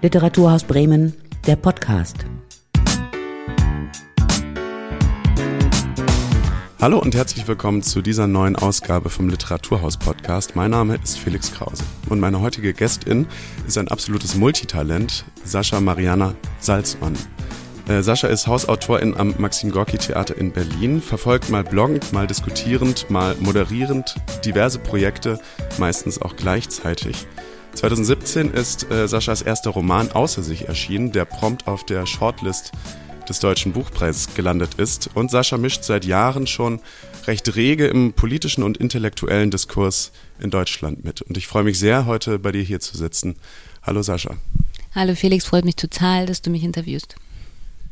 Literaturhaus Bremen, der Podcast. Hallo und herzlich willkommen zu dieser neuen Ausgabe vom Literaturhaus Podcast. Mein Name ist Felix Krause und meine heutige Gästin ist ein absolutes Multitalent, Sascha Mariana Salzmann. Äh, Sascha ist Hausautorin am Maxim Gorki Theater in Berlin, verfolgt mal bloggend, mal diskutierend, mal moderierend diverse Projekte, meistens auch gleichzeitig. 2017 ist äh, Saschas erster Roman Außer sich erschienen, der prompt auf der Shortlist des Deutschen Buchpreises gelandet ist. Und Sascha mischt seit Jahren schon recht rege im politischen und intellektuellen Diskurs in Deutschland mit. Und ich freue mich sehr, heute bei dir hier zu sitzen. Hallo Sascha. Hallo Felix, freut mich total, dass du mich interviewst.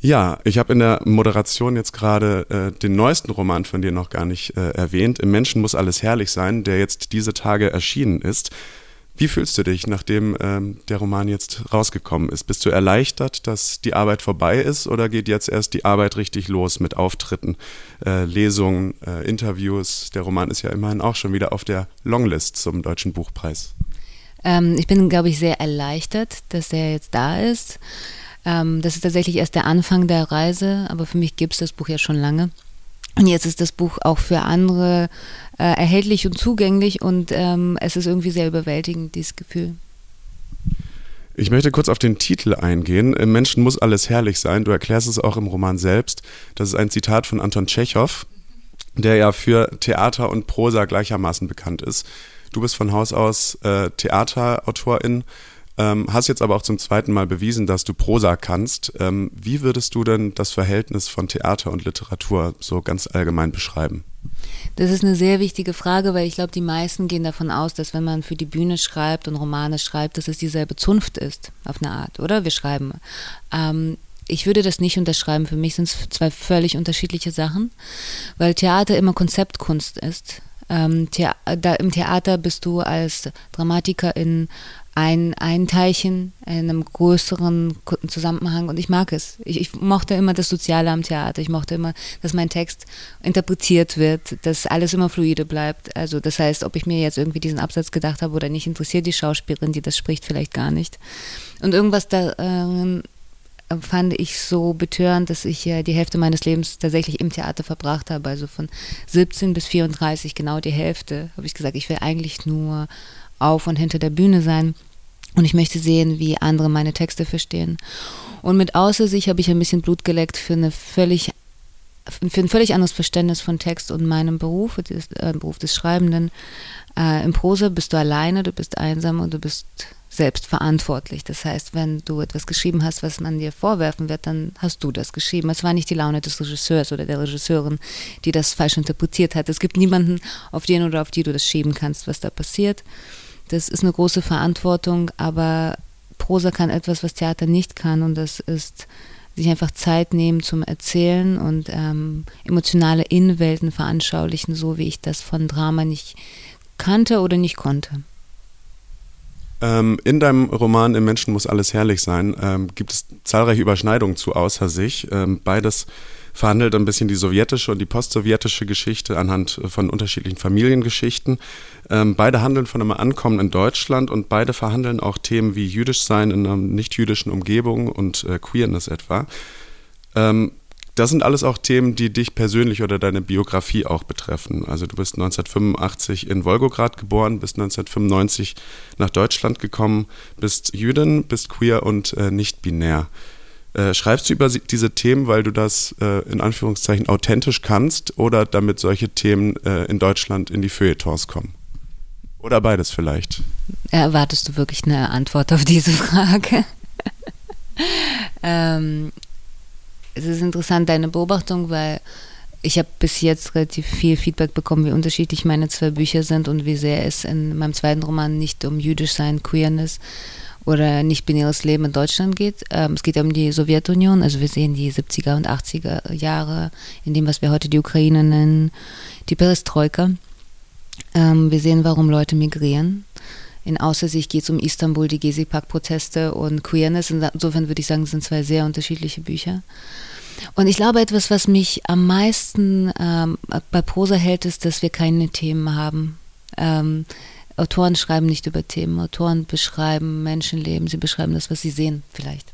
Ja, ich habe in der Moderation jetzt gerade äh, den neuesten Roman von dir noch gar nicht äh, erwähnt. Im Menschen muss alles herrlich sein, der jetzt diese Tage erschienen ist. Wie fühlst du dich, nachdem ähm, der Roman jetzt rausgekommen ist? Bist du erleichtert, dass die Arbeit vorbei ist oder geht jetzt erst die Arbeit richtig los mit Auftritten, äh, Lesungen, äh, Interviews? Der Roman ist ja immerhin auch schon wieder auf der Longlist zum Deutschen Buchpreis. Ähm, ich bin, glaube ich, sehr erleichtert, dass er jetzt da ist. Ähm, das ist tatsächlich erst der Anfang der Reise, aber für mich gibt es das Buch ja schon lange. Und jetzt ist das Buch auch für andere äh, erhältlich und zugänglich und ähm, es ist irgendwie sehr überwältigend, dieses Gefühl. Ich möchte kurz auf den Titel eingehen. Im Menschen muss alles herrlich sein. Du erklärst es auch im Roman selbst. Das ist ein Zitat von Anton Tschechow, der ja für Theater und Prosa gleichermaßen bekannt ist. Du bist von Haus aus äh, Theaterautorin ähm, hast jetzt aber auch zum zweiten Mal bewiesen, dass du Prosa kannst. Ähm, wie würdest du denn das Verhältnis von Theater und Literatur so ganz allgemein beschreiben? Das ist eine sehr wichtige Frage, weil ich glaube, die meisten gehen davon aus, dass wenn man für die Bühne schreibt und Romane schreibt, dass es dieselbe Zunft ist, auf eine Art, oder? Wir schreiben. Ähm, ich würde das nicht unterschreiben. Für mich sind es zwei völlig unterschiedliche Sachen, weil Theater immer Konzeptkunst ist. Ähm, Thea da, Im Theater bist du als Dramatikerin ein, ein Teilchen in einem größeren Zusammenhang und ich mag es. Ich, ich, mochte immer das Soziale am Theater. Ich mochte immer, dass mein Text interpretiert wird, dass alles immer fluide bleibt. Also das heißt, ob ich mir jetzt irgendwie diesen Absatz gedacht habe oder nicht, interessiert die Schauspielerin, die das spricht, vielleicht gar nicht. Und irgendwas da fand ich so betörend, dass ich ja die Hälfte meines Lebens tatsächlich im Theater verbracht habe. Also von 17 bis 34, genau die Hälfte, habe ich gesagt, ich will eigentlich nur auf und hinter der Bühne sein. Und ich möchte sehen, wie andere meine Texte verstehen. Und mit Außer sich habe ich ein bisschen Blut geleckt für eine völlig für ein völlig anderes Verständnis von Text und meinem Beruf, des, äh, Beruf des Schreibenden. Äh, Im Prosa bist du alleine, du bist einsam und du bist selbst verantwortlich. Das heißt, wenn du etwas geschrieben hast, was man dir vorwerfen wird, dann hast du das geschrieben. Es war nicht die Laune des Regisseurs oder der Regisseurin, die das falsch interpretiert hat. Es gibt niemanden, auf den oder auf die du das schieben kannst, was da passiert. Das ist eine große Verantwortung, aber Prosa kann etwas, was Theater nicht kann und das ist sich einfach Zeit nehmen zum Erzählen und ähm, emotionale Innenwelten veranschaulichen, so wie ich das von Drama nicht kannte oder nicht konnte. Ähm, in deinem Roman Im Menschen muss alles herrlich sein ähm, gibt es zahlreiche Überschneidungen zu Außer sich. Ähm, beides verhandelt ein bisschen die sowjetische und die postsowjetische Geschichte anhand von unterschiedlichen Familiengeschichten. Ähm, beide handeln von einem Ankommen in Deutschland und beide verhandeln auch Themen wie jüdisch sein in einer nicht-jüdischen Umgebung und äh, Queerness etwa. Das sind alles auch Themen, die dich persönlich oder deine Biografie auch betreffen. Also du bist 1985 in Wolgograd geboren, bist 1995 nach Deutschland gekommen, bist Jüdin, bist queer und äh, nicht binär. Äh, schreibst du über diese Themen, weil du das äh, in Anführungszeichen authentisch kannst oder damit solche Themen äh, in Deutschland in die Feuilletons kommen? Oder beides vielleicht? Erwartest du wirklich eine Antwort auf diese Frage? ähm, es ist interessant, deine Beobachtung, weil ich habe bis jetzt relativ viel Feedback bekommen, wie unterschiedlich meine zwei Bücher sind und wie sehr es in meinem zweiten Roman nicht um jüdisch sein, Queerness oder nicht-binäres Leben in Deutschland geht. Ähm, es geht um die Sowjetunion, also wir sehen die 70er und 80er Jahre in dem, was wir heute die Ukraine nennen, die Perestroika. Ähm, wir sehen, warum Leute migrieren. In Außersicht geht es um Istanbul, die Gezi-Park-Proteste und Queerness. Insofern würde ich sagen, sind zwei sehr unterschiedliche Bücher. Und ich glaube, etwas, was mich am meisten ähm, bei Prosa hält, ist, dass wir keine Themen haben. Ähm, Autoren schreiben nicht über Themen. Autoren beschreiben Menschenleben, sie beschreiben das, was sie sehen, vielleicht.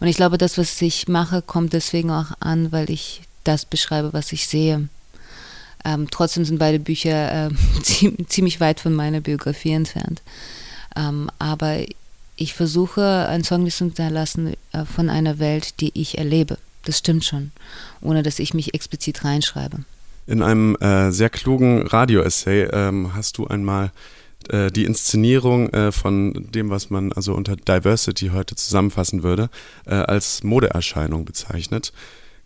Und ich glaube, das, was ich mache, kommt deswegen auch an, weil ich das beschreibe, was ich sehe. Ähm, trotzdem sind beide Bücher äh, ziemlich weit von meiner Biografie entfernt. Ähm, aber ich versuche, ein Song zu hinterlassen äh, von einer Welt, die ich erlebe. Das stimmt schon, ohne dass ich mich explizit reinschreibe. In einem äh, sehr klugen Radio-Essay ähm, hast du einmal äh, die Inszenierung äh, von dem, was man also unter Diversity heute zusammenfassen würde, äh, als Modeerscheinung bezeichnet.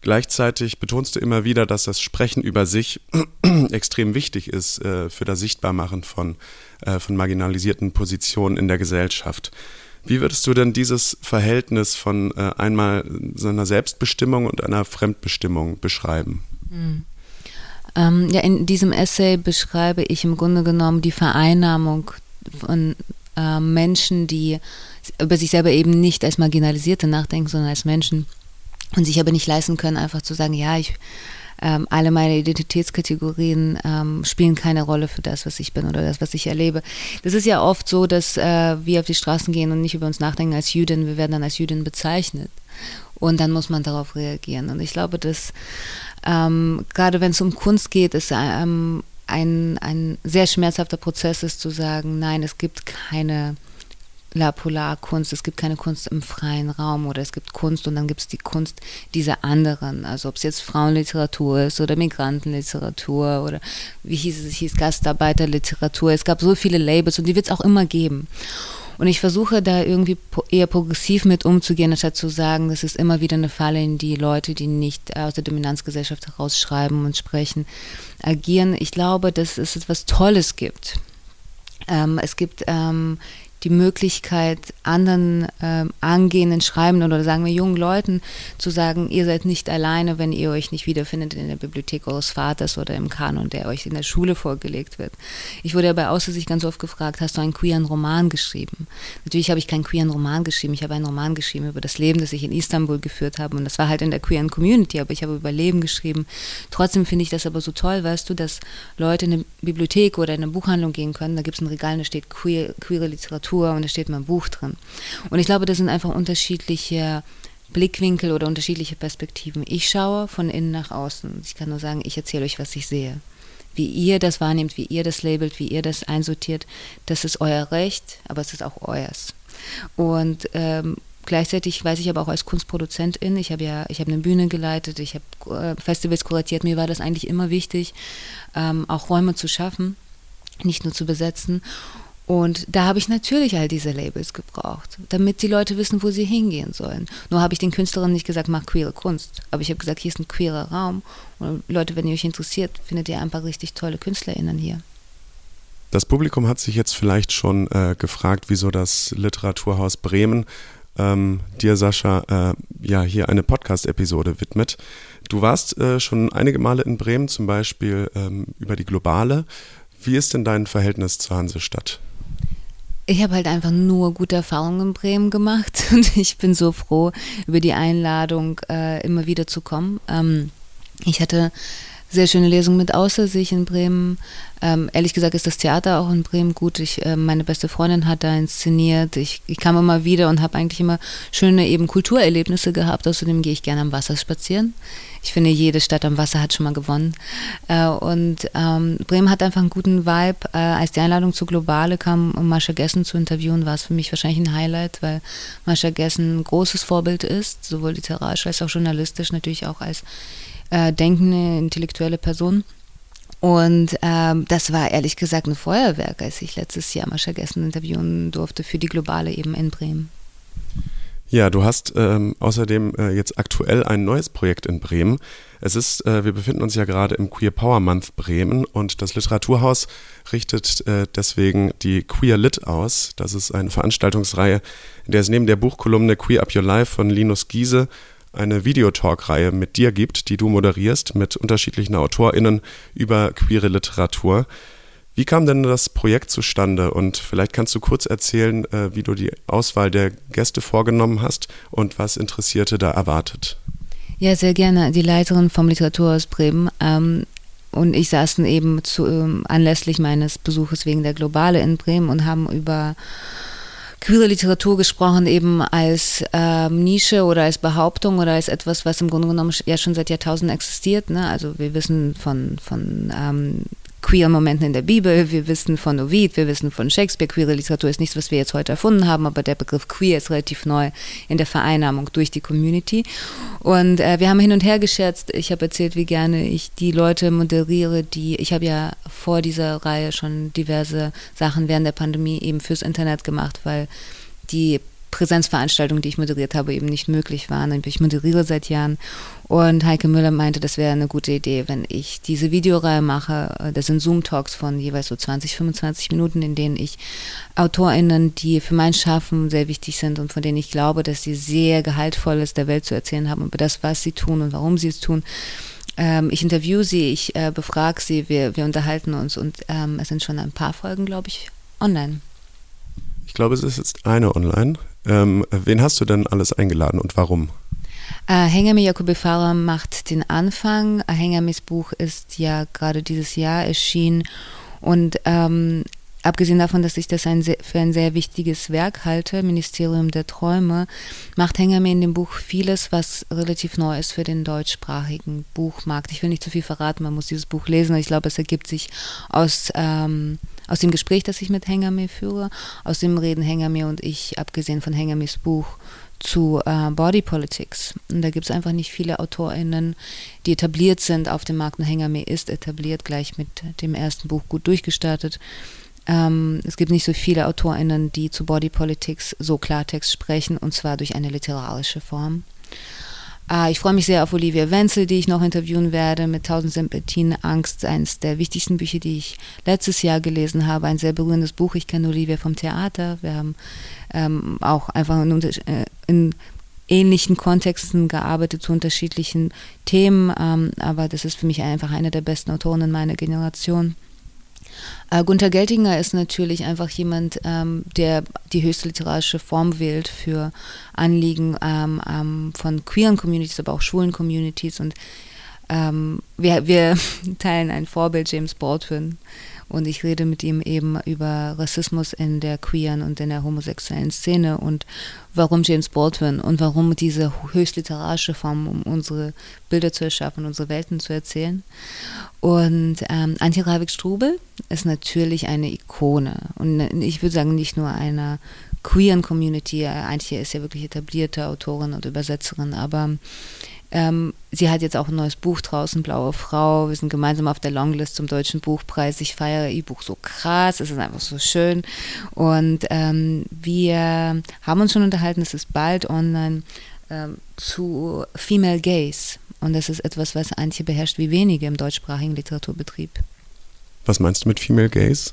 Gleichzeitig betonst du immer wieder, dass das Sprechen über sich extrem wichtig ist äh, für das Sichtbarmachen von, äh, von marginalisierten Positionen in der Gesellschaft. Wie würdest du denn dieses Verhältnis von äh, einmal seiner Selbstbestimmung und einer Fremdbestimmung beschreiben? Mhm. Ähm, ja, in diesem Essay beschreibe ich im Grunde genommen die Vereinnahmung von äh, Menschen, die über sich selber eben nicht als Marginalisierte nachdenken, sondern als Menschen und sich aber nicht leisten können, einfach zu sagen, ja, ich ähm, alle meine Identitätskategorien ähm, spielen keine Rolle für das, was ich bin oder das, was ich erlebe. Das ist ja oft so, dass äh, wir auf die Straßen gehen und nicht über uns nachdenken als Jüdin, wir werden dann als Jüdin bezeichnet. Und dann muss man darauf reagieren. Und ich glaube, dass ähm, gerade wenn es um Kunst geht, ist ähm, ein, ein sehr schmerzhafter Prozess ist zu sagen, nein, es gibt keine La Polarkunst, es gibt keine Kunst im freien Raum oder es gibt Kunst und dann gibt es die Kunst dieser anderen. Also ob es jetzt Frauenliteratur ist oder Migrantenliteratur oder wie hieß es, hieß Gastarbeiterliteratur. Es gab so viele Labels und die wird es auch immer geben. Und ich versuche da irgendwie eher progressiv mit umzugehen, anstatt zu sagen, das ist immer wieder eine Falle, in die Leute, die nicht aus der Dominanzgesellschaft herausschreiben und sprechen, agieren. Ich glaube, dass es etwas Tolles gibt. Ähm, es gibt ähm, die Möglichkeit, anderen ähm, angehenden Schreibenden oder sagen wir jungen Leuten zu sagen, ihr seid nicht alleine, wenn ihr euch nicht wiederfindet in der Bibliothek eures Vaters oder im Kanon, der euch in der Schule vorgelegt wird. Ich wurde ja bei Aussicht ganz oft gefragt, hast du einen queeren Roman geschrieben? Natürlich habe ich keinen queeren Roman geschrieben, ich habe einen Roman geschrieben über das Leben, das ich in Istanbul geführt habe und das war halt in der queeren Community, aber ich habe über Leben geschrieben. Trotzdem finde ich das aber so toll, weißt du, dass Leute in eine Bibliothek oder in eine Buchhandlung gehen können, da gibt es ein Regal, da steht queer, queere Literatur Literatur und da steht mein Buch drin. Und ich glaube, das sind einfach unterschiedliche Blickwinkel oder unterschiedliche Perspektiven. Ich schaue von innen nach außen. Ich kann nur sagen, ich erzähle euch, was ich sehe. Wie ihr das wahrnehmt, wie ihr das labelt, wie ihr das einsortiert, das ist euer Recht, aber es ist auch euers. Und ähm, gleichzeitig weiß ich aber auch als Kunstproduzentin, ich habe ja, ich habe eine Bühne geleitet, ich habe äh, Festivals kuratiert, mir war das eigentlich immer wichtig, ähm, auch Räume zu schaffen, nicht nur zu besetzen. Und da habe ich natürlich all diese Labels gebraucht, damit die Leute wissen, wo sie hingehen sollen. Nur habe ich den Künstlerinnen nicht gesagt, mach queere Kunst. Aber ich habe gesagt, hier ist ein queerer Raum. Und Leute, wenn ihr euch interessiert, findet ihr ein paar richtig tolle KünstlerInnen hier. Das Publikum hat sich jetzt vielleicht schon äh, gefragt, wieso das Literaturhaus Bremen ähm, dir, Sascha, äh, ja hier eine Podcast-Episode widmet. Du warst äh, schon einige Male in Bremen, zum Beispiel ähm, über die Globale. Wie ist denn dein Verhältnis zur Hansestadt? Ich habe halt einfach nur gute Erfahrungen in Bremen gemacht und ich bin so froh über die Einladung, äh, immer wieder zu kommen. Ähm, ich hatte sehr schöne Lesungen mit Außersicht in Bremen. Ähm, ehrlich gesagt ist das Theater auch in Bremen gut. Ich, äh, meine beste Freundin hat da inszeniert. Ich, ich kam immer wieder und habe eigentlich immer schöne eben Kulturerlebnisse gehabt. Außerdem gehe ich gerne am Wasser spazieren. Ich finde, jede Stadt am Wasser hat schon mal gewonnen. Äh, und ähm, Bremen hat einfach einen guten Vibe. Äh, als die Einladung zur Globale kam, um Mascha Gessen zu interviewen, war es für mich wahrscheinlich ein Highlight, weil Mascha Gessen ein großes Vorbild ist, sowohl literarisch als auch journalistisch, natürlich auch als äh, denkende, intellektuelle Person. Und ähm, das war ehrlich gesagt ein Feuerwerk, als ich letztes Jahr Mascha Gessen interviewen durfte für die Globale eben in Bremen. Ja, du hast ähm, außerdem äh, jetzt aktuell ein neues Projekt in Bremen. Es ist, äh, wir befinden uns ja gerade im Queer Power Month Bremen und das Literaturhaus richtet äh, deswegen die Queer Lit aus. Das ist eine Veranstaltungsreihe, in der es neben der Buchkolumne Queer Up Your Life von Linus Giese eine Videotalk-Reihe mit dir gibt, die du moderierst mit unterschiedlichen AutorInnen über queere Literatur. Wie kam denn das Projekt zustande? Und vielleicht kannst du kurz erzählen, äh, wie du die Auswahl der Gäste vorgenommen hast und was Interessierte da erwartet. Ja, sehr gerne. Die Leiterin vom Literaturhaus Bremen ähm, und ich saßen eben zu, ähm, anlässlich meines Besuches wegen der Globale in Bremen und haben über queere Literatur gesprochen, eben als ähm, Nische oder als Behauptung oder als etwas, was im Grunde genommen ja schon seit Jahrtausenden existiert. Ne? Also wir wissen von, von ähm, queeren Momenten in der Bibel, wir wissen von Ovid, wir wissen von Shakespeare, queere Literatur ist nichts, was wir jetzt heute erfunden haben, aber der Begriff queer ist relativ neu in der Vereinnahmung durch die Community. Und äh, wir haben hin und her gescherzt, ich habe erzählt, wie gerne ich die Leute moderiere, die, ich habe ja vor dieser Reihe schon diverse Sachen während der Pandemie eben fürs Internet gemacht, weil die Präsenzveranstaltungen, die ich moderiert habe, eben nicht möglich waren. Ich moderiere seit Jahren und Heike Müller meinte, das wäre eine gute Idee, wenn ich diese Videoreihe mache. Das sind Zoom-Talks von jeweils so 20, 25 Minuten, in denen ich AutorInnen, die für mein Schaffen sehr wichtig sind und von denen ich glaube, dass sie sehr gehaltvolles der Welt zu erzählen haben über das, was sie tun und warum sie es tun, ähm, ich interview sie, ich äh, befrage sie, wir, wir unterhalten uns und ähm, es sind schon ein paar Folgen, glaube ich, online. Ich glaube, es ist jetzt eine online. Ähm, wen hast du denn alles eingeladen und warum? Äh, Hengami Jakobi Farah macht den Anfang. Hengamis Buch ist ja gerade dieses Jahr erschienen und ähm, abgesehen davon, dass ich das ein sehr, für ein sehr wichtiges Werk halte, Ministerium der Träume, macht Hengame in dem Buch vieles, was relativ neu ist für den deutschsprachigen Buchmarkt. Ich will nicht zu viel verraten, man muss dieses Buch lesen. Ich glaube, es ergibt sich aus ähm, aus dem Gespräch, das ich mit Hengame führe, aus dem reden Hengame und ich, abgesehen von Hengames Buch, zu äh, Body Politics. Und da gibt es einfach nicht viele AutorInnen, die etabliert sind auf dem Markt. Hengame ist etabliert, gleich mit dem ersten Buch gut durchgestartet. Ähm, es gibt nicht so viele AutorInnen, die zu Body Politics so Klartext sprechen, und zwar durch eine literarische Form. Ah, ich freue mich sehr auf Olivia Wenzel, die ich noch interviewen werde, mit Tausend Sympathien, Angst, eines der wichtigsten Bücher, die ich letztes Jahr gelesen habe. Ein sehr berührendes Buch. Ich kenne Olivia vom Theater. Wir haben ähm, auch einfach in, äh, in, ähnlichen Kontexten gearbeitet zu unterschiedlichen Themen. Ähm, aber das ist für mich einfach eine der besten Autoren in meiner Generation. Äh, Gunther Geltinger ist natürlich einfach jemand, ähm, der die höchste literarische Form wählt für Anliegen ähm, ähm, von queeren Communities, aber auch schwulen Communities. Und ähm, wir, wir teilen ein Vorbild, James Baldwin. Und ich rede mit ihm eben über Rassismus in der queeren und in der homosexuellen Szene und warum James Baldwin und warum diese höchst literarische Form, um unsere Bilder zu erschaffen, unsere Welten zu erzählen. Und ähm, Antje Ravik-Strubel ist natürlich eine Ikone. Und ich würde sagen, nicht nur einer queeren Community. Antje ist ja wirklich etablierte Autorin und Übersetzerin, aber ähm, sie hat jetzt auch ein neues Buch draußen, Blaue Frau. Wir sind gemeinsam auf der Longlist zum Deutschen Buchpreis. Ich feiere ihr Buch so krass, es ist einfach so schön. Und ähm, wir haben uns schon unterhalten, es ist bald online, ähm, zu Female Gaze. Und das ist etwas, was Antje beherrscht wie wenige im deutschsprachigen Literaturbetrieb. Was meinst du mit Female Gaze?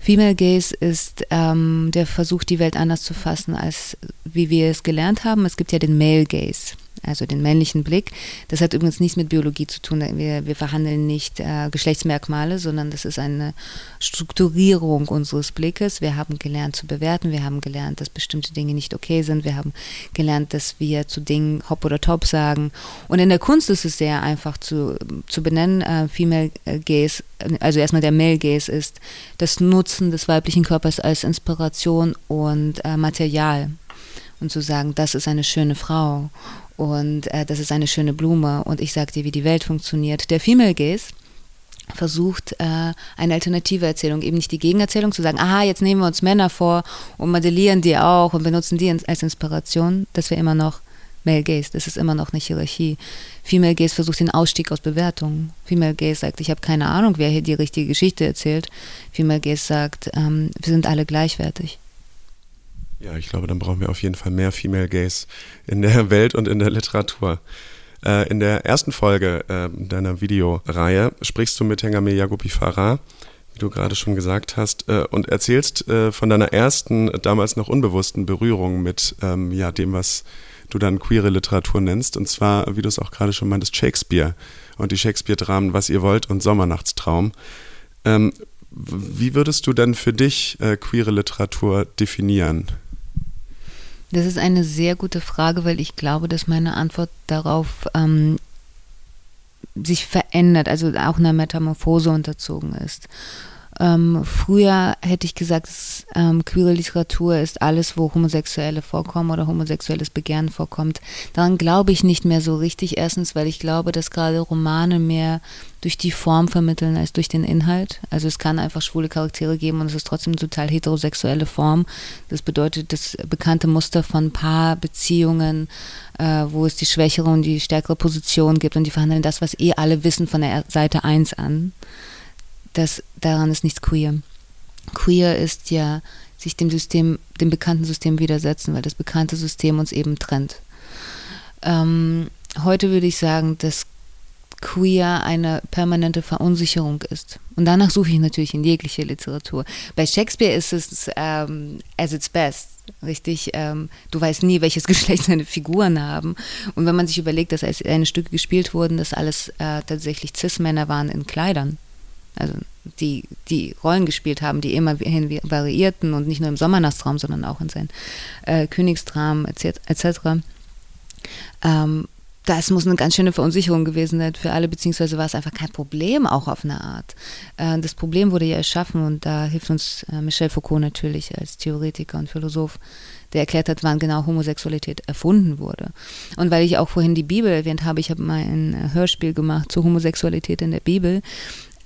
Female Gaze ist ähm, der Versuch, die Welt anders zu fassen, als wie wir es gelernt haben. Es gibt ja den Male Gaze also den männlichen Blick. Das hat übrigens nichts mit Biologie zu tun. Wir, wir verhandeln nicht äh, Geschlechtsmerkmale, sondern das ist eine Strukturierung unseres Blickes. Wir haben gelernt zu bewerten, wir haben gelernt, dass bestimmte Dinge nicht okay sind, wir haben gelernt, dass wir zu Dingen hopp oder top sagen. Und in der Kunst ist es sehr einfach zu, zu benennen. Äh, Female Gaze, also erstmal der Male Gaze ist das Nutzen des weiblichen Körpers als Inspiration und äh, Material und zu sagen, das ist eine schöne Frau und äh, das ist eine schöne Blume und ich sage dir, wie die Welt funktioniert. Der Female Gaze versucht äh, eine alternative Erzählung, eben nicht die Gegenerzählung zu sagen, aha, jetzt nehmen wir uns Männer vor und modellieren die auch und benutzen die als Inspiration, das wäre immer noch Male Gaze, das ist immer noch eine Hierarchie. Female Gaze versucht den Ausstieg aus Bewertungen. Female Gaze sagt, ich habe keine Ahnung, wer hier die richtige Geschichte erzählt. Female Gaze sagt, ähm, wir sind alle gleichwertig. Ja, ich glaube, dann brauchen wir auf jeden Fall mehr Female Gaze in der Welt und in der Literatur. Äh, in der ersten Folge äh, deiner Videoreihe sprichst du mit Hengame Yagobi Farah, wie du gerade schon gesagt hast, äh, und erzählst äh, von deiner ersten, damals noch unbewussten Berührung mit ähm, ja, dem, was du dann queere Literatur nennst. Und zwar, wie du es auch gerade schon meintest, Shakespeare und die Shakespeare-Dramen Was ihr wollt und Sommernachtstraum. Ähm, wie würdest du denn für dich äh, queere Literatur definieren? Das ist eine sehr gute Frage, weil ich glaube, dass meine Antwort darauf ähm, sich verändert, also auch einer Metamorphose unterzogen ist. Ähm, früher hätte ich gesagt, ähm, queere Literatur ist alles, wo Homosexuelle vorkommen oder homosexuelles Begehren vorkommt. Daran glaube ich nicht mehr so richtig. Erstens, weil ich glaube, dass gerade Romane mehr durch die Form vermitteln als durch den Inhalt. Also es kann einfach schwule Charaktere geben und es ist trotzdem total heterosexuelle Form. Das bedeutet das bekannte Muster von Paarbeziehungen, äh, wo es die schwächere und die stärkere Position gibt und die verhandeln das, was eh alle wissen von der Seite 1 an das, daran ist nichts queer. Queer ist ja sich dem System, dem bekannten System widersetzen, weil das bekannte System uns eben trennt. Ähm, heute würde ich sagen, dass queer eine permanente Verunsicherung ist. Und danach suche ich natürlich in jeglicher Literatur. Bei Shakespeare ist es ähm, as its best, richtig? Ähm, du weißt nie, welches Geschlecht seine Figuren haben. Und wenn man sich überlegt, dass als eine Stücke gespielt wurden, dass alles äh, tatsächlich Cis-Männer waren in Kleidern, also die, die Rollen gespielt haben, die immer variierten und nicht nur im Sommernachtsraum, sondern auch in seinen äh, Königstraum etc. Ähm, das muss eine ganz schöne Verunsicherung gewesen sein für alle, beziehungsweise war es einfach kein Problem, auch auf eine Art. Äh, das Problem wurde ja erschaffen und da hilft uns äh, Michel Foucault natürlich als Theoretiker und Philosoph, der erklärt hat, wann genau Homosexualität erfunden wurde. Und weil ich auch vorhin die Bibel erwähnt habe, ich habe mal ein Hörspiel gemacht zur Homosexualität in der Bibel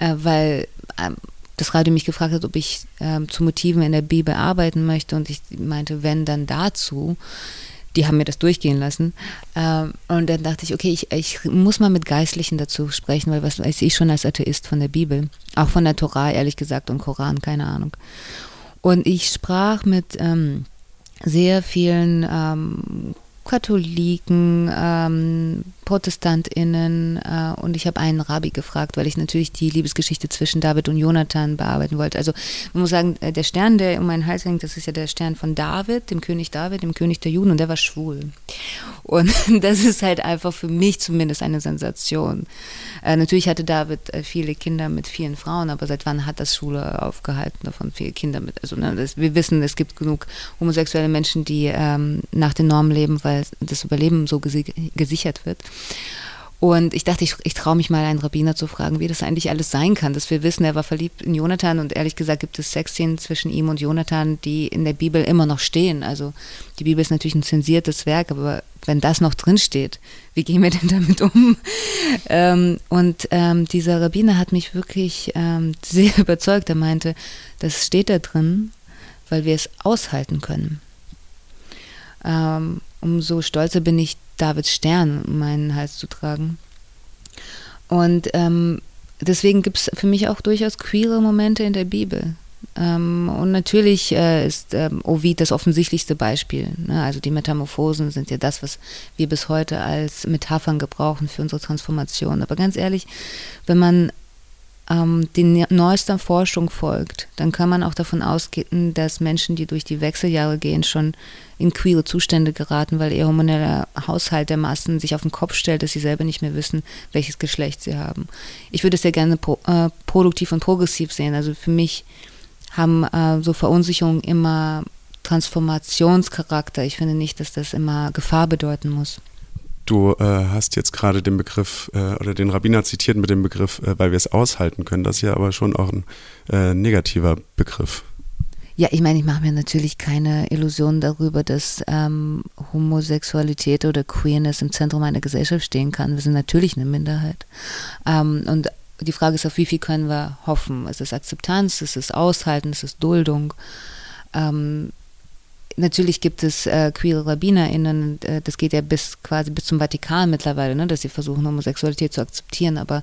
äh, weil ähm, das Radio mich gefragt hat, ob ich ähm, zu Motiven in der Bibel arbeiten möchte und ich meinte, wenn, dann dazu. Die haben mir das durchgehen lassen. Ähm, und dann dachte ich, okay, ich, ich muss mal mit Geistlichen dazu sprechen, weil was weiß ich schon als Atheist von der Bibel. Auch von der Torah, ehrlich gesagt, und Koran, keine Ahnung. Und ich sprach mit ähm, sehr vielen ähm, Katholiken, ähm, ProtestantInnen äh, und ich habe einen Rabbi gefragt, weil ich natürlich die Liebesgeschichte zwischen David und Jonathan bearbeiten wollte. Also man muss sagen, äh, der Stern, der um meinen Hals hängt, das ist ja der Stern von David, dem König David, dem König der Juden und der war schwul. Und das ist halt einfach für mich zumindest eine Sensation. Äh, natürlich hatte David äh, viele Kinder mit vielen Frauen, aber seit wann hat das Schule aufgehalten, davon viele Kinder mit? Also ne, das, wir wissen, es gibt genug homosexuelle Menschen, die ähm, nach den Normen leben, weil das Überleben so gesichert wird. Und ich dachte, ich, ich traue mich mal einen Rabbiner zu fragen, wie das eigentlich alles sein kann, dass wir wissen, er war verliebt in Jonathan und ehrlich gesagt gibt es Sexszenen zwischen ihm und Jonathan, die in der Bibel immer noch stehen. Also die Bibel ist natürlich ein zensiertes Werk, aber wenn das noch drin steht, wie gehen wir denn damit um? Ähm, und ähm, dieser Rabbiner hat mich wirklich ähm, sehr überzeugt. Er meinte, das steht da drin, weil wir es aushalten können. Ähm, umso stolzer bin ich, Davids Stern um meinen Hals zu tragen. Und ähm, deswegen gibt es für mich auch durchaus queere Momente in der Bibel. Ähm, und natürlich äh, ist ähm, Ovid das offensichtlichste Beispiel. Ne? Also die Metamorphosen sind ja das, was wir bis heute als Metaphern gebrauchen für unsere Transformation. Aber ganz ehrlich, wenn man ähm, den neuesten Forschung folgt, dann kann man auch davon ausgehen, dass Menschen, die durch die Wechseljahre gehen, schon in queere Zustände geraten, weil ihr hormoneller Haushalt der Massen sich auf den Kopf stellt, dass sie selber nicht mehr wissen, welches Geschlecht sie haben. Ich würde es sehr gerne pro, äh, produktiv und progressiv sehen. Also für mich haben äh, so Verunsicherungen immer Transformationscharakter. Ich finde nicht, dass das immer Gefahr bedeuten muss. Du äh, hast jetzt gerade den Begriff äh, oder den Rabbiner zitiert mit dem Begriff, äh, weil wir es aushalten können. Das ist ja aber schon auch ein äh, negativer Begriff. Ja, ich meine, ich mache mir natürlich keine Illusionen darüber, dass ähm, Homosexualität oder Queerness im Zentrum einer Gesellschaft stehen kann. Wir sind natürlich eine Minderheit. Ähm, und die Frage ist, auf wie viel können wir hoffen? Ist es Akzeptanz? Ist es Aushalten? Ist es Duldung? Ähm, Natürlich gibt es äh, queere RabbinerInnen, äh, das geht ja bis quasi bis zum Vatikan mittlerweile, ne, dass sie versuchen, Homosexualität zu akzeptieren. Aber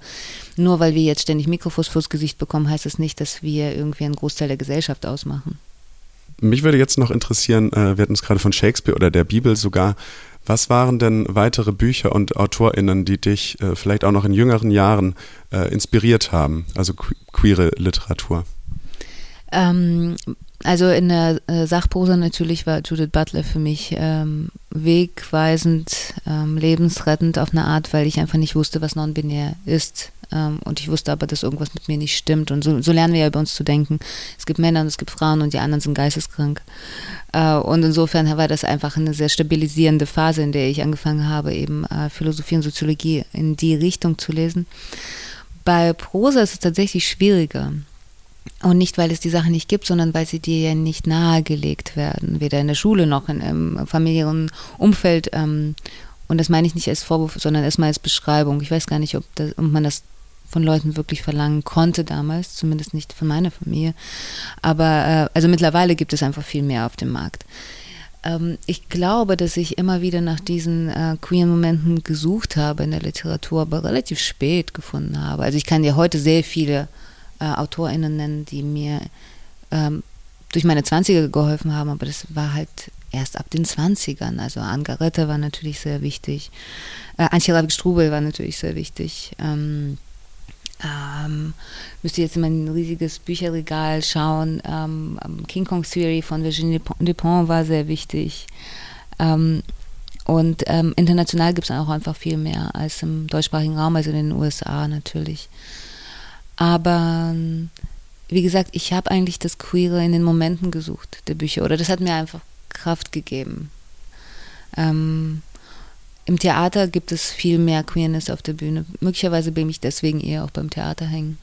nur weil wir jetzt ständig Mikrofos fürs Gesicht bekommen, heißt das nicht, dass wir irgendwie einen Großteil der Gesellschaft ausmachen. Mich würde jetzt noch interessieren, äh, wir hatten es gerade von Shakespeare oder der Bibel sogar. Was waren denn weitere Bücher und AutorInnen, die dich äh, vielleicht auch noch in jüngeren Jahren äh, inspiriert haben, also que queere Literatur? Ähm, also in der äh, Sachprosa natürlich war Judith Butler für mich ähm, wegweisend, ähm, lebensrettend auf eine Art, weil ich einfach nicht wusste, was non-binär ist. Ähm, und ich wusste aber, dass irgendwas mit mir nicht stimmt. Und so, so, lernen wir ja über uns zu denken. Es gibt Männer und es gibt Frauen und die anderen sind geisteskrank. Äh, und insofern war das einfach eine sehr stabilisierende Phase, in der ich angefangen habe, eben äh, Philosophie und Soziologie in die Richtung zu lesen. Bei Prosa ist es tatsächlich schwieriger. Und nicht, weil es die Sache nicht gibt, sondern weil sie dir ja nicht nahegelegt werden, weder in der Schule noch in, im familiären Umfeld. Ähm, und das meine ich nicht als Vorwurf, sondern erstmal als Beschreibung. Ich weiß gar nicht, ob, das, ob man das von Leuten wirklich verlangen konnte damals, zumindest nicht von meiner Familie. Aber äh, also mittlerweile gibt es einfach viel mehr auf dem Markt. Ähm, ich glaube, dass ich immer wieder nach diesen äh, queeren Momenten gesucht habe in der Literatur, aber relativ spät gefunden habe. Also ich kann dir heute sehr viele äh, AutorInnen nennen, die mir ähm, durch meine 20er geholfen haben, aber das war halt erst ab den 20ern. Also Angarette war natürlich sehr wichtig. Äh, Antje Ravik-Strubel war natürlich sehr wichtig. Ähm, ähm, müsste jetzt in mein riesiges Bücherregal schauen. Ähm, King Kong Theory von Virginie Dupont war sehr wichtig. Ähm, und ähm, international gibt es auch einfach viel mehr als im deutschsprachigen Raum, also in den USA natürlich. Aber wie gesagt, ich habe eigentlich das Queere in den Momenten gesucht, der Bücher. Oder das hat mir einfach Kraft gegeben. Ähm, Im Theater gibt es viel mehr Queerness auf der Bühne. Möglicherweise bin ich deswegen eher auch beim Theater hängen.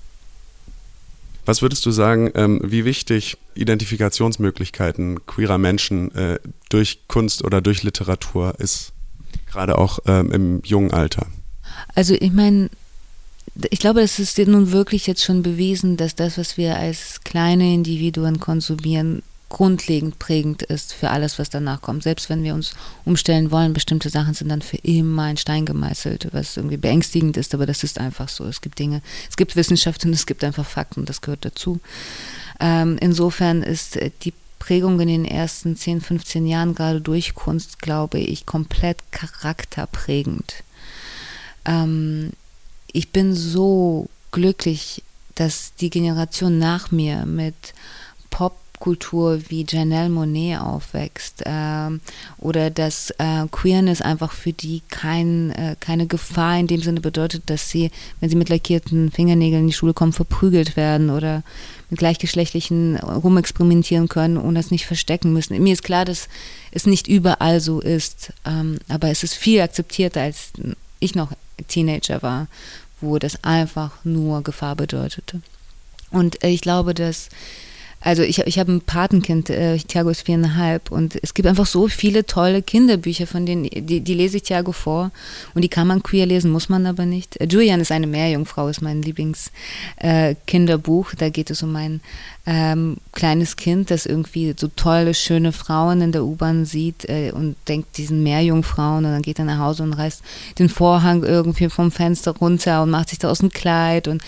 Was würdest du sagen, ähm, wie wichtig Identifikationsmöglichkeiten queerer Menschen äh, durch Kunst oder durch Literatur ist, gerade auch ähm, im jungen Alter? Also ich meine, ich glaube, es ist nun wirklich jetzt schon bewiesen, dass das, was wir als kleine Individuen konsumieren, grundlegend prägend ist für alles, was danach kommt. Selbst wenn wir uns umstellen wollen, bestimmte Sachen sind dann für immer in Stein gemeißelt, was irgendwie beängstigend ist, aber das ist einfach so. Es gibt Dinge, es gibt Wissenschaft und es gibt einfach Fakten, das gehört dazu. Ähm, insofern ist die Prägung in den ersten 10, 15 Jahren gerade durch Kunst, glaube ich, komplett charakterprägend. Ähm, ich bin so glücklich, dass die Generation nach mir mit Popkultur wie Janelle Monet aufwächst äh, oder dass äh, Queerness einfach für die kein, äh, keine Gefahr in dem Sinne bedeutet, dass sie, wenn sie mit lackierten Fingernägeln in die Schule kommen, verprügelt werden oder mit gleichgeschlechtlichen rumexperimentieren können und das nicht verstecken müssen. Mir ist klar, dass es nicht überall so ist, ähm, aber es ist viel akzeptierter, als ich noch Teenager war, wo das einfach nur Gefahr bedeutete. Und äh, ich glaube, dass also ich, ich habe ein Patenkind, äh, Thiago ist viereinhalb und es gibt einfach so viele tolle Kinderbücher, von denen, die, die lese ich Thiago vor und die kann man queer lesen, muss man aber nicht. Äh, Julian ist eine Meerjungfrau, ist mein Lieblingskinderbuch. Äh, da geht es um ein ähm, kleines Kind, das irgendwie so tolle, schöne Frauen in der U-Bahn sieht äh, und denkt, die sind Meerjungfrauen und dann geht er nach Hause und reißt den Vorhang irgendwie vom Fenster runter und macht sich da aus dem Kleid und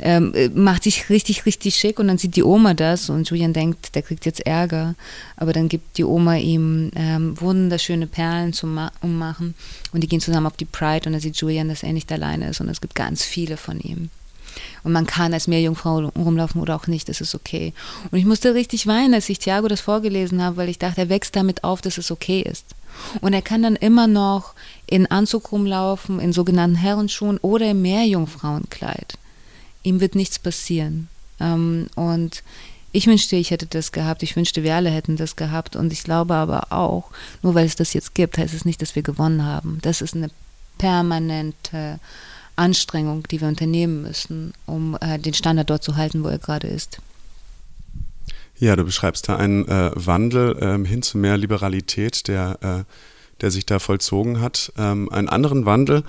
ähm, äh, macht sich richtig, richtig schick und dann sieht die Oma das und Julian denkt, der kriegt jetzt Ärger, aber dann gibt die Oma ihm ähm, wunderschöne Perlen zum Ummachen und die gehen zusammen auf die Pride und dann sieht Julian, dass er nicht alleine ist und es gibt ganz viele von ihm. Und man kann als Meerjungfrau rumlaufen oder auch nicht, das ist okay. Und ich musste richtig weinen, als ich Thiago das vorgelesen habe, weil ich dachte, er wächst damit auf, dass es okay ist. Und er kann dann immer noch in Anzug rumlaufen, in sogenannten Herrenschuhen oder im Meerjungfrauenkleid. Ihm wird nichts passieren. Ähm, und ich wünschte, ich hätte das gehabt. Ich wünschte, wir alle hätten das gehabt. Und ich glaube aber auch, nur weil es das jetzt gibt, heißt es nicht, dass wir gewonnen haben. Das ist eine permanente Anstrengung, die wir unternehmen müssen, um äh, den Standard dort zu halten, wo er gerade ist. Ja, du beschreibst da einen äh, Wandel ähm, hin zu mehr Liberalität, der, äh, der sich da vollzogen hat. Ähm, einen anderen Wandel,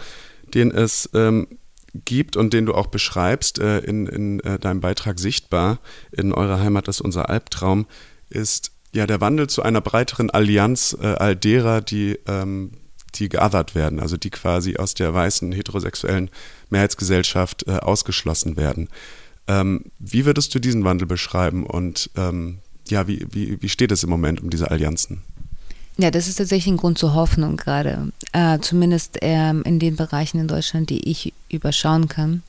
den es ähm, gibt und den du auch beschreibst äh, in, in äh, deinem Beitrag sichtbar in eurer Heimat ist unser Albtraum, ist ja der Wandel zu einer breiteren Allianz äh, all derer, die ähm, die geothert werden, also die quasi aus der weißen heterosexuellen Mehrheitsgesellschaft äh, ausgeschlossen werden. Ähm, wie würdest du diesen Wandel beschreiben und ähm, ja, wie, wie, wie steht es im Moment um diese Allianzen? Ja, das ist tatsächlich ein Grund zur Hoffnung gerade, äh, zumindest ähm, in den Bereichen in Deutschland, die ich überschauen kann.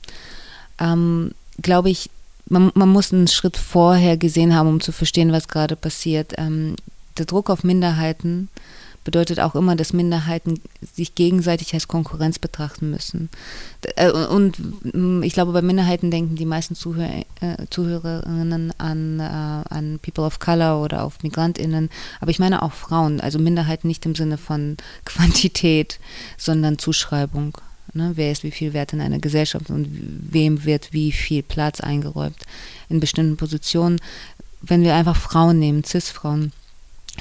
Ähm, Glaube ich, man, man, muss einen Schritt vorher gesehen haben, um zu verstehen, was gerade passiert. Ähm, der Druck auf Minderheiten bedeutet auch immer, dass Minderheiten sich gegenseitig als Konkurrenz betrachten müssen. Äh, und mm, ich glaube, bei Minderheiten denken die meisten Zuhörer, äh, Zuhörerinnen an, äh, an People of Color oder auf MigrantInnen, aber ich meine auch Frauen, also Minderheiten nicht im Sinne von Quantität, sondern Zuschreibung. Ne, wer ist wie viel wert in einer Gesellschaft und wem wird wie viel Platz eingeräumt in bestimmten Positionen. Wenn wir einfach Frauen nehmen, Cis-Frauen,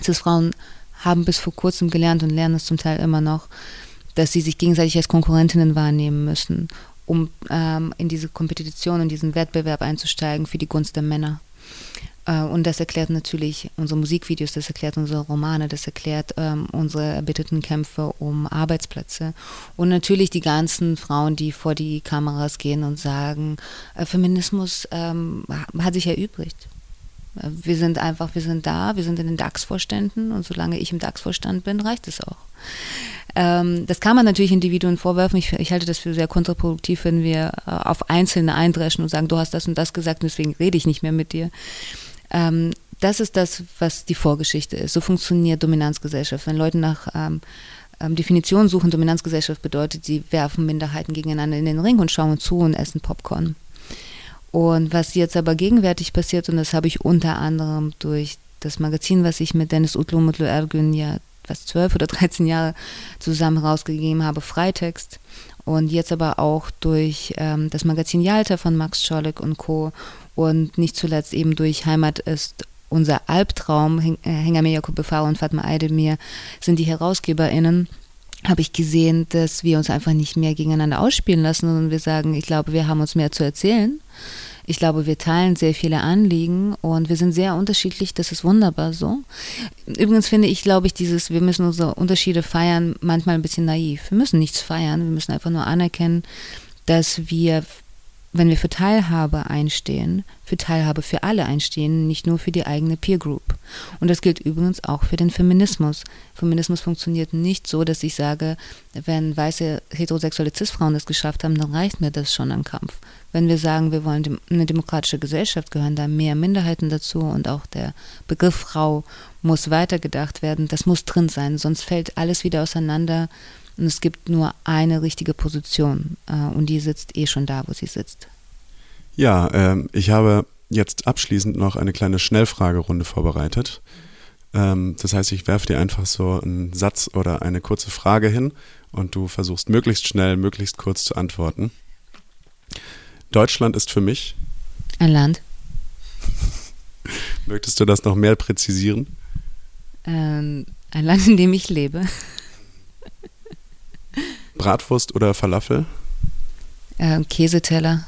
Cis-Frauen haben bis vor kurzem gelernt und lernen es zum Teil immer noch, dass sie sich gegenseitig als Konkurrentinnen wahrnehmen müssen, um ähm, in diese Kompetition und diesen Wettbewerb einzusteigen für die Gunst der Männer. Äh, und das erklärt natürlich unsere Musikvideos, das erklärt unsere Romane, das erklärt ähm, unsere erbitterten Kämpfe um Arbeitsplätze. Und natürlich die ganzen Frauen, die vor die Kameras gehen und sagen, äh, Feminismus ähm, hat sich erübrigt. Äh, wir sind einfach, wir sind da, wir sind in den DAX-Vorständen und solange ich im DAX-Vorstand bin, reicht es auch. Ähm, das kann man natürlich Individuen vorwerfen. Ich, ich, halte das für sehr kontraproduktiv, wenn wir äh, auf Einzelne eindreschen und sagen, du hast das und das gesagt und deswegen rede ich nicht mehr mit dir. Ähm, das ist das, was die Vorgeschichte ist. So funktioniert Dominanzgesellschaft. Wenn Leute nach ähm, ähm, Definitionen suchen, Dominanzgesellschaft bedeutet, sie werfen Minderheiten gegeneinander in den Ring und schauen zu und essen Popcorn. Und was jetzt aber gegenwärtig passiert, und das habe ich unter anderem durch das Magazin, was ich mit Dennis Utlu Mutlu Ergün ja fast zwölf oder 13 Jahre zusammen rausgegeben habe, Freitext. Und jetzt aber auch durch ähm, das Magazin Yalta von Max Schorleck und Co. Und nicht zuletzt eben durch Heimat ist unser Albtraum, Hengame Jakob Befau und Fatma Aydemir sind die HerausgeberInnen habe ich gesehen, dass wir uns einfach nicht mehr gegeneinander ausspielen lassen, sondern wir sagen, ich glaube, wir haben uns mehr zu erzählen. Ich glaube, wir teilen sehr viele Anliegen und wir sind sehr unterschiedlich. Das ist wunderbar so. Übrigens finde ich, glaube ich, dieses, wir müssen unsere Unterschiede feiern, manchmal ein bisschen naiv. Wir müssen nichts feiern. Wir müssen einfach nur anerkennen, dass wir wenn wir für Teilhabe einstehen, für Teilhabe für alle einstehen, nicht nur für die eigene Peer Group. Und das gilt übrigens auch für den Feminismus. Feminismus funktioniert nicht so, dass ich sage, wenn weiße heterosexuelle Cis-Frauen das geschafft haben, dann reicht mir das schon ein Kampf. Wenn wir sagen, wir wollen eine demokratische Gesellschaft, gehören da mehr Minderheiten dazu und auch der Begriff Frau muss weitergedacht werden. Das muss drin sein, sonst fällt alles wieder auseinander und es gibt nur eine richtige Position äh, und die sitzt eh schon da, wo sie sitzt. Ja, äh, ich habe jetzt abschließend noch eine kleine Schnellfragerunde vorbereitet. Ähm, das heißt, ich werfe dir einfach so einen Satz oder eine kurze Frage hin und du versuchst möglichst schnell, möglichst kurz zu antworten. Deutschland ist für mich ein Land. Möchtest du das noch mehr präzisieren? Ähm, ein Land, in dem ich lebe. Bratwurst oder Falafel? Äh, Käseteller.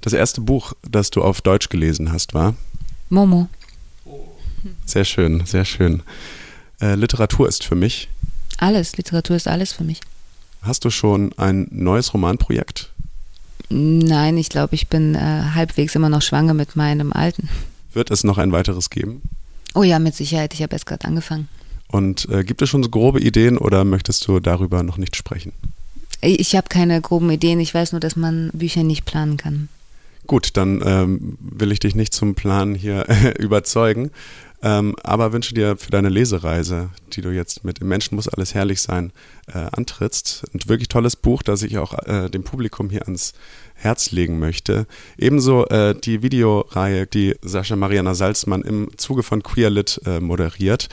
Das erste Buch, das du auf Deutsch gelesen hast, war? Momo. Sehr schön, sehr schön. Äh, Literatur ist für mich? Alles, Literatur ist alles für mich. Hast du schon ein neues Romanprojekt? Nein, ich glaube, ich bin äh, halbwegs immer noch schwanger mit meinem alten. Wird es noch ein weiteres geben? Oh ja, mit Sicherheit. Ich habe erst gerade angefangen. Und äh, gibt es schon so grobe Ideen oder möchtest du darüber noch nicht sprechen? Ich habe keine groben Ideen. Ich weiß nur, dass man Bücher nicht planen kann. Gut, dann ähm, will ich dich nicht zum Planen hier überzeugen, ähm, aber wünsche dir für deine Lesereise, die du jetzt mit Im Menschen muss alles herrlich sein, äh, antrittst. Ein wirklich tolles Buch, das ich auch äh, dem Publikum hier ans Herz legen möchte. Ebenso äh, die Videoreihe, die Sascha Mariana Salzmann im Zuge von Queerlit äh, moderiert.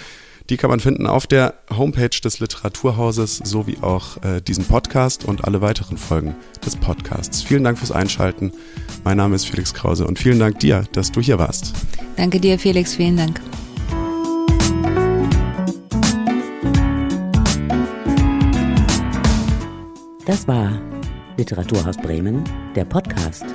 Die kann man finden auf der Homepage des Literaturhauses sowie auch äh, diesen Podcast und alle weiteren Folgen des Podcasts. Vielen Dank fürs Einschalten. Mein Name ist Felix Krause und vielen Dank dir, dass du hier warst. Danke dir, Felix. Vielen Dank. Das war Literaturhaus Bremen, der Podcast.